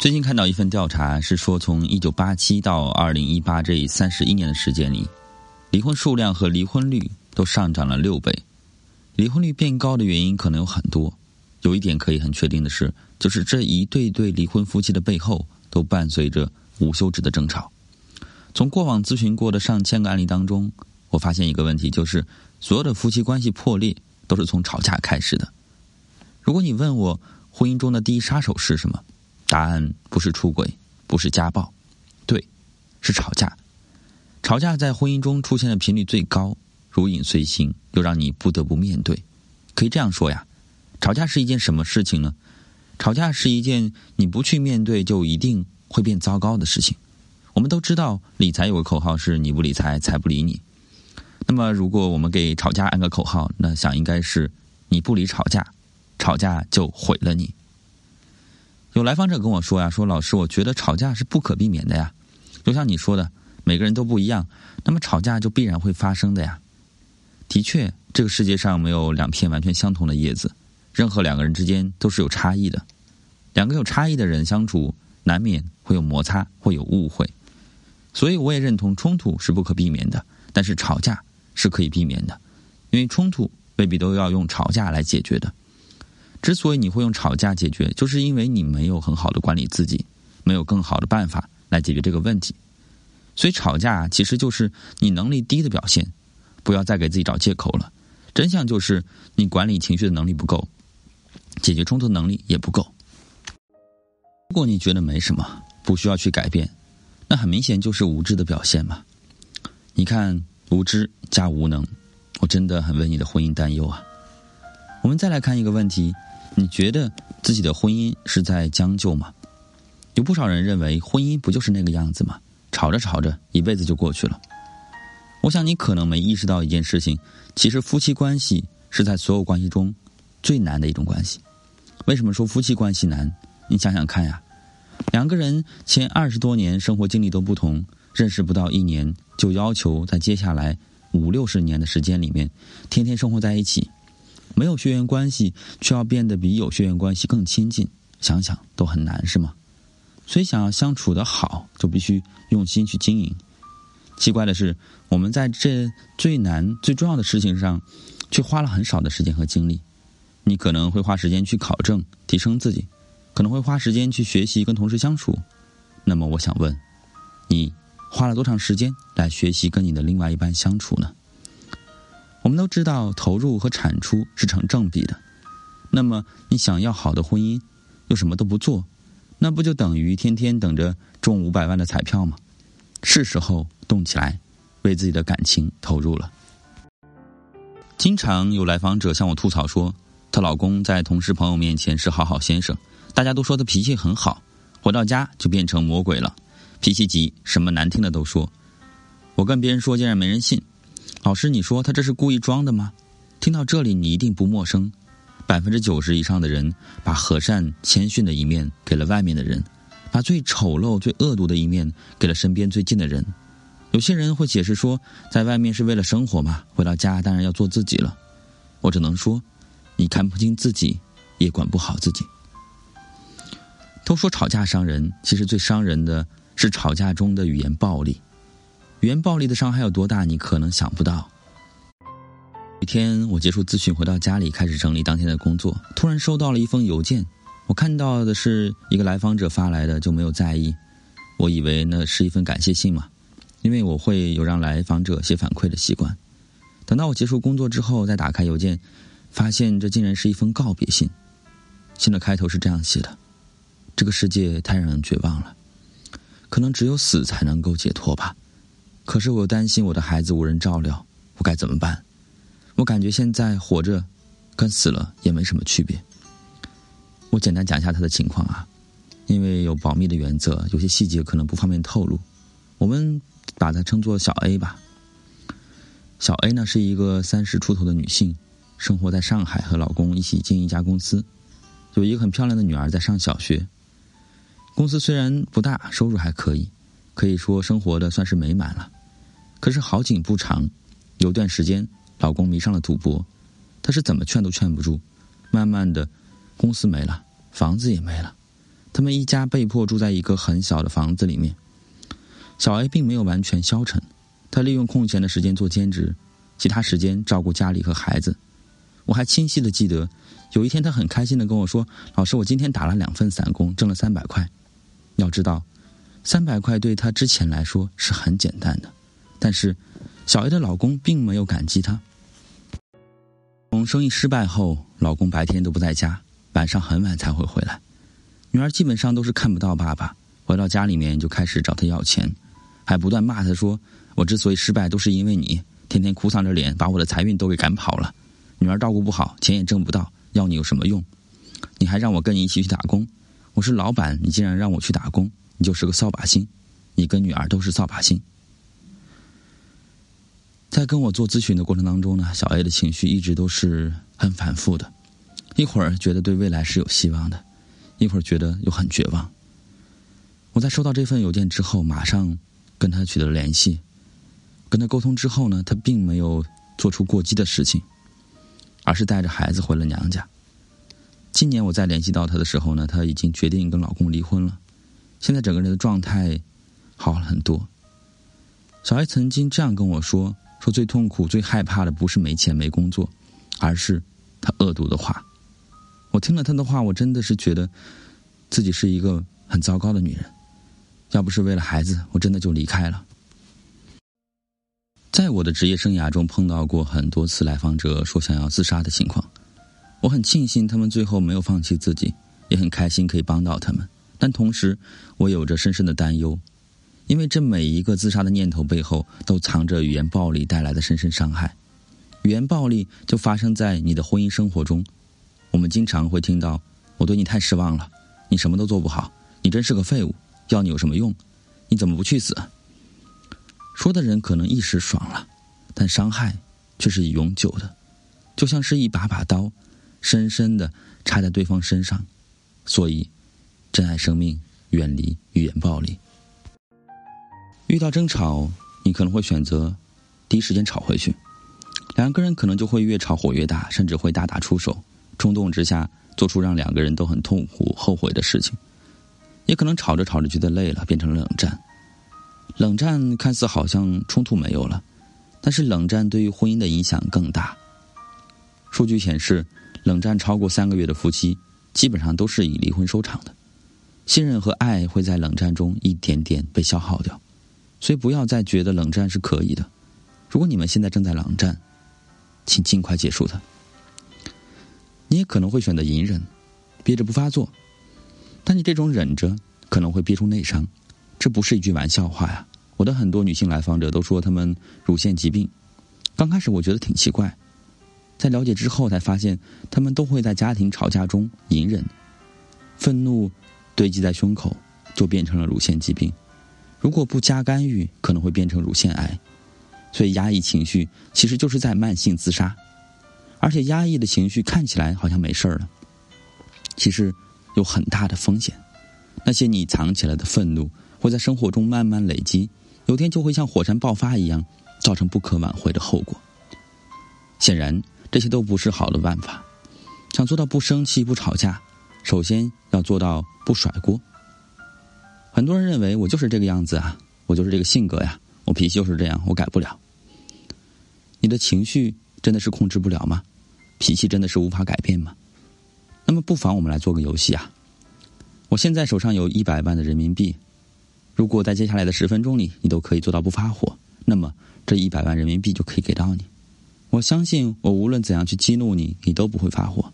最近看到一份调查，是说从一九八七到二零一八这三十一年的时间里，离婚数量和离婚率都上涨了六倍。离婚率变高的原因可能有很多，有一点可以很确定的是，就是这一对对离婚夫妻的背后都伴随着无休止的争吵。从过往咨询过的上千个案例当中，我发现一个问题，就是所有的夫妻关系破裂都是从吵架开始的。如果你问我婚姻中的第一杀手是什么？答案不是出轨，不是家暴，对，是吵架。吵架在婚姻中出现的频率最高，如影随形，又让你不得不面对。可以这样说呀，吵架是一件什么事情呢？吵架是一件你不去面对就一定会变糟糕的事情。我们都知道理财有个口号是“你不理财，财不理你”。那么，如果我们给吵架安个口号，那想应该是“你不理吵架，吵架就毁了你”。有来访者跟我说呀：“说老师，我觉得吵架是不可避免的呀。就像你说的，每个人都不一样，那么吵架就必然会发生的呀。的确，这个世界上没有两片完全相同的叶子，任何两个人之间都是有差异的。两个有差异的人相处，难免会有摩擦，会有误会。所以，我也认同冲突是不可避免的，但是吵架是可以避免的，因为冲突未必都要用吵架来解决的。”之所以你会用吵架解决，就是因为你没有很好的管理自己，没有更好的办法来解决这个问题。所以吵架其实就是你能力低的表现。不要再给自己找借口了。真相就是你管理情绪的能力不够，解决冲突能力也不够。如果你觉得没什么，不需要去改变，那很明显就是无知的表现嘛。你看，无知加无能，我真的很为你的婚姻担忧啊。我们再来看一个问题。你觉得自己的婚姻是在将就吗？有不少人认为婚姻不就是那个样子吗？吵着吵着一辈子就过去了。我想你可能没意识到一件事情，其实夫妻关系是在所有关系中最难的一种关系。为什么说夫妻关系难？你想想看呀，两个人前二十多年生活经历都不同，认识不到一年就要求在接下来五六十年的时间里面天天生活在一起。没有血缘关系，却要变得比有血缘关系更亲近，想想都很难，是吗？所以想要相处的好，就必须用心去经营。奇怪的是，我们在这最难、最重要的事情上，却花了很少的时间和精力。你可能会花时间去考证、提升自己，可能会花时间去学习跟同事相处。那么，我想问，你花了多长时间来学习跟你的另外一半相处呢？我们都知道，投入和产出是成正比的。那么，你想要好的婚姻，又什么都不做，那不就等于天天等着中五百万的彩票吗？是时候动起来，为自己的感情投入了。经常有来访者向我吐槽说，她老公在同事朋友面前是好好先生，大家都说他脾气很好，回到家就变成魔鬼了，脾气急，什么难听的都说。我跟别人说，竟然没人信。老师，你说他这是故意装的吗？听到这里，你一定不陌生。百分之九十以上的人把和善谦逊的一面给了外面的人，把最丑陋、最恶毒的一面给了身边最近的人。有些人会解释说，在外面是为了生活嘛，回到家当然要做自己了。我只能说，你看不清自己，也管不好自己。都说吵架伤人，其实最伤人的是吵架中的语言暴力。语言暴力的伤害有多大？你可能想不到。一天，我结束咨询回到家里，开始整理当天的工作，突然收到了一封邮件。我看到的是一个来访者发来的，就没有在意。我以为那是一份感谢信嘛，因为我会有让来访者写反馈的习惯。等到我结束工作之后，再打开邮件，发现这竟然是一封告别信。信的开头是这样写的：“这个世界太让人绝望了，可能只有死才能够解脱吧。”可是我又担心我的孩子无人照料，我该怎么办？我感觉现在活着，跟死了也没什么区别。我简单讲一下他的情况啊，因为有保密的原则，有些细节可能不方便透露。我们把它称作小 A 吧。小 A 呢是一个三十出头的女性，生活在上海，和老公一起经营一家公司，有一个很漂亮的女儿在上小学。公司虽然不大，收入还可以，可以说生活的算是美满了。可是好景不长，有段时间，老公迷上了赌博，她是怎么劝都劝不住，慢慢的，公司没了，房子也没了，他们一家被迫住在一个很小的房子里面。小 A 并没有完全消沉，他利用空闲的时间做兼职，其他时间照顾家里和孩子。我还清晰的记得，有一天他很开心的跟我说：“老师，我今天打了两份散工，挣了三百块。”要知道，三百块对她之前来说是很简单的，但是小 A 的老公并没有感激她。从生意失败后，老公白天都不在家，晚上很晚才会回来。女儿基本上都是看不到爸爸，回到家里面就开始找他要钱。还不断骂他说：“我之所以失败，都是因为你天天哭丧着脸，把我的财运都给赶跑了。女儿照顾不好，钱也挣不到，要你有什么用？你还让我跟你一起去打工，我是老板，你竟然让我去打工，你就是个扫把星。你跟女儿都是扫把星。”在跟我做咨询的过程当中呢，小 A 的情绪一直都是很反复的，一会儿觉得对未来是有希望的，一会儿觉得又很绝望。我在收到这份邮件之后，马上。跟他取得了联系，跟他沟通之后呢，他并没有做出过激的事情，而是带着孩子回了娘家。今年我再联系到他的时候呢，他已经决定跟老公离婚了，现在整个人的状态好了很多。小艾曾经这样跟我说：“说最痛苦、最害怕的不是没钱没工作，而是他恶毒的话。”我听了他的话，我真的是觉得自己是一个很糟糕的女人。要不是为了孩子，我真的就离开了。在我的职业生涯中，碰到过很多次来访者说想要自杀的情况，我很庆幸他们最后没有放弃自己，也很开心可以帮到他们。但同时，我有着深深的担忧，因为这每一个自杀的念头背后，都藏着语言暴力带来的深深伤害。语言暴力就发生在你的婚姻生活中，我们经常会听到：“我对你太失望了，你什么都做不好，你真是个废物。”要你有什么用？你怎么不去死？说的人可能一时爽了，但伤害却是永久的，就像是一把把刀，深深的插在对方身上。所以，珍爱生命，远离语言暴力。遇到争吵，你可能会选择第一时间吵回去，两个人可能就会越吵火越大，甚至会大打出手，冲动之下做出让两个人都很痛苦、后悔的事情。也可能吵着吵着觉得累了，变成了冷战。冷战看似好像冲突没有了，但是冷战对于婚姻的影响更大。数据显示，冷战超过三个月的夫妻，基本上都是以离婚收场的。信任和爱会在冷战中一点点被消耗掉，所以不要再觉得冷战是可以的。如果你们现在正在冷战，请尽快结束它。你也可能会选择隐忍，憋着不发作。但你这种忍着可能会憋出内伤，这不是一句玩笑话呀！我的很多女性来访者都说她们乳腺疾病，刚开始我觉得挺奇怪，在了解之后才发现，她们都会在家庭吵架中隐忍，愤怒堆积在胸口，就变成了乳腺疾病。如果不加干预，可能会变成乳腺癌。所以压抑情绪其实就是在慢性自杀，而且压抑的情绪看起来好像没事儿了，其实。有很大的风险，那些你藏起来的愤怒会在生活中慢慢累积，有天就会像火山爆发一样，造成不可挽回的后果。显然，这些都不是好的办法。想做到不生气、不吵架，首先要做到不甩锅。很多人认为我就是这个样子啊，我就是这个性格呀，我脾气就是这样，我改不了。你的情绪真的是控制不了吗？脾气真的是无法改变吗？那么，不妨我们来做个游戏啊！我现在手上有一百万的人民币，如果在接下来的十分钟里，你都可以做到不发火，那么这一百万人民币就可以给到你。我相信，我无论怎样去激怒你，你都不会发火。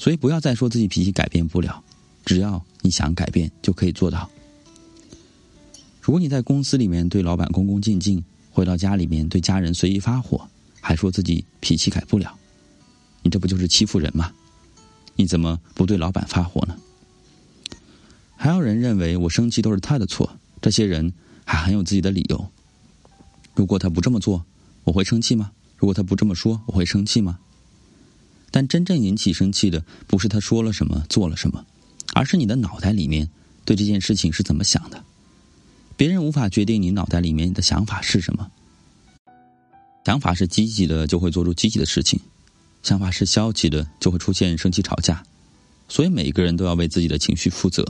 所以，不要再说自己脾气改变不了，只要你想改变，就可以做到。如果你在公司里面对老板恭恭敬敬，回到家里面对家人随意发火，还说自己脾气改不了，你这不就是欺负人吗？你怎么不对老板发火呢？还有人认为我生气都是他的错，这些人还很有自己的理由。如果他不这么做，我会生气吗？如果他不这么说，我会生气吗？但真正引起生气的不是他说了什么、做了什么，而是你的脑袋里面对这件事情是怎么想的。别人无法决定你脑袋里面的想法是什么。想法是积极的，就会做出积极的事情。想法是消极的，就会出现生气吵架，所以每个人都要为自己的情绪负责，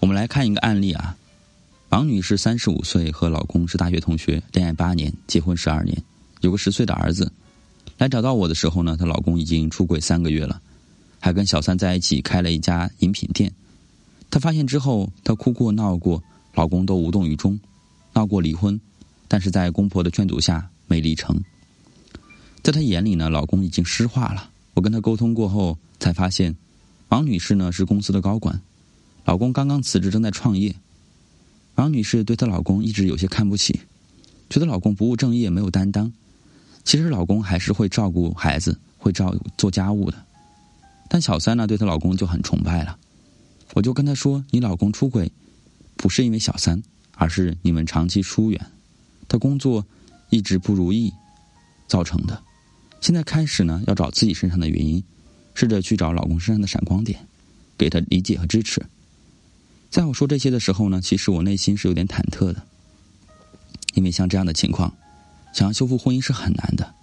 我们来看一个案例啊，王女士三十五岁，和老公是大学同学，恋爱八年，结婚十二年，有个十岁的儿子。来找到我的时候呢，她老公已经出轨三个月了，还跟小三在一起开了一家饮品店。她发现之后，她哭过闹过，老公都无动于衷，闹过离婚，但是在公婆的劝阻下没离成。在她眼里呢，老公已经失化了。我跟她沟通过后，才发现，王女士呢是公司的高管，老公刚刚辞职，正在创业。王女士对她老公一直有些看不起，觉得老公不务正业，没有担当。其实老公还是会照顾孩子，会照做家务的，但小三呢对她老公就很崇拜了。我就跟她说：“你老公出轨，不是因为小三，而是你们长期疏远，他工作一直不如意造成的。现在开始呢，要找自己身上的原因，试着去找老公身上的闪光点，给他理解和支持。”在我说这些的时候呢，其实我内心是有点忐忑的，因为像这样的情况。想要修复婚姻是很难的，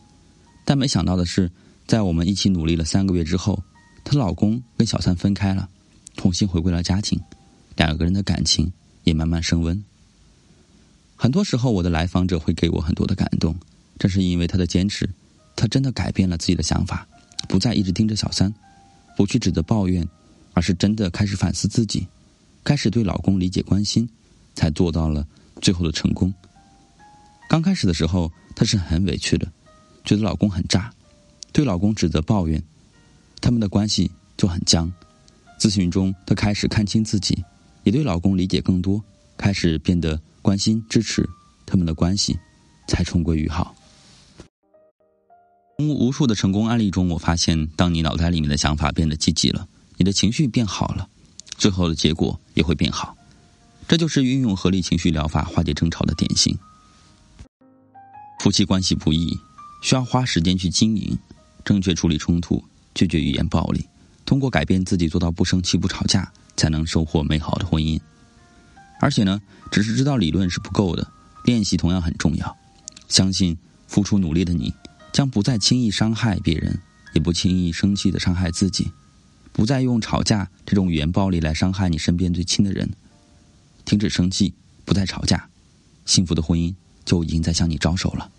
但没想到的是，在我们一起努力了三个月之后，她老公跟小三分开了，重新回归了家庭，两个人的感情也慢慢升温。很多时候，我的来访者会给我很多的感动，正是因为他的坚持，他真的改变了自己的想法，不再一直盯着小三，不去指责抱怨，而是真的开始反思自己，开始对老公理解关心，才做到了最后的成功。刚开始的时候，她是很委屈的，觉得老公很渣，对老公指责抱怨，他们的关系就很僵。咨询中，她开始看清自己，也对老公理解更多，开始变得关心支持，他们的关系才重归于好。从无数的成功案例中，我发现，当你脑袋里面的想法变得积极了，你的情绪变好了，最后的结果也会变好。这就是运用合理情绪疗法化解争吵的典型。夫妻关系不易，需要花时间去经营，正确处理冲突，拒绝语言暴力，通过改变自己做到不生气、不吵架，才能收获美好的婚姻。而且呢，只是知道理论是不够的，练习同样很重要。相信付出努力的你，将不再轻易伤害别人，也不轻易生气的伤害自己，不再用吵架这种语言暴力来伤害你身边最亲的人。停止生气，不再吵架，幸福的婚姻就已经在向你招手了。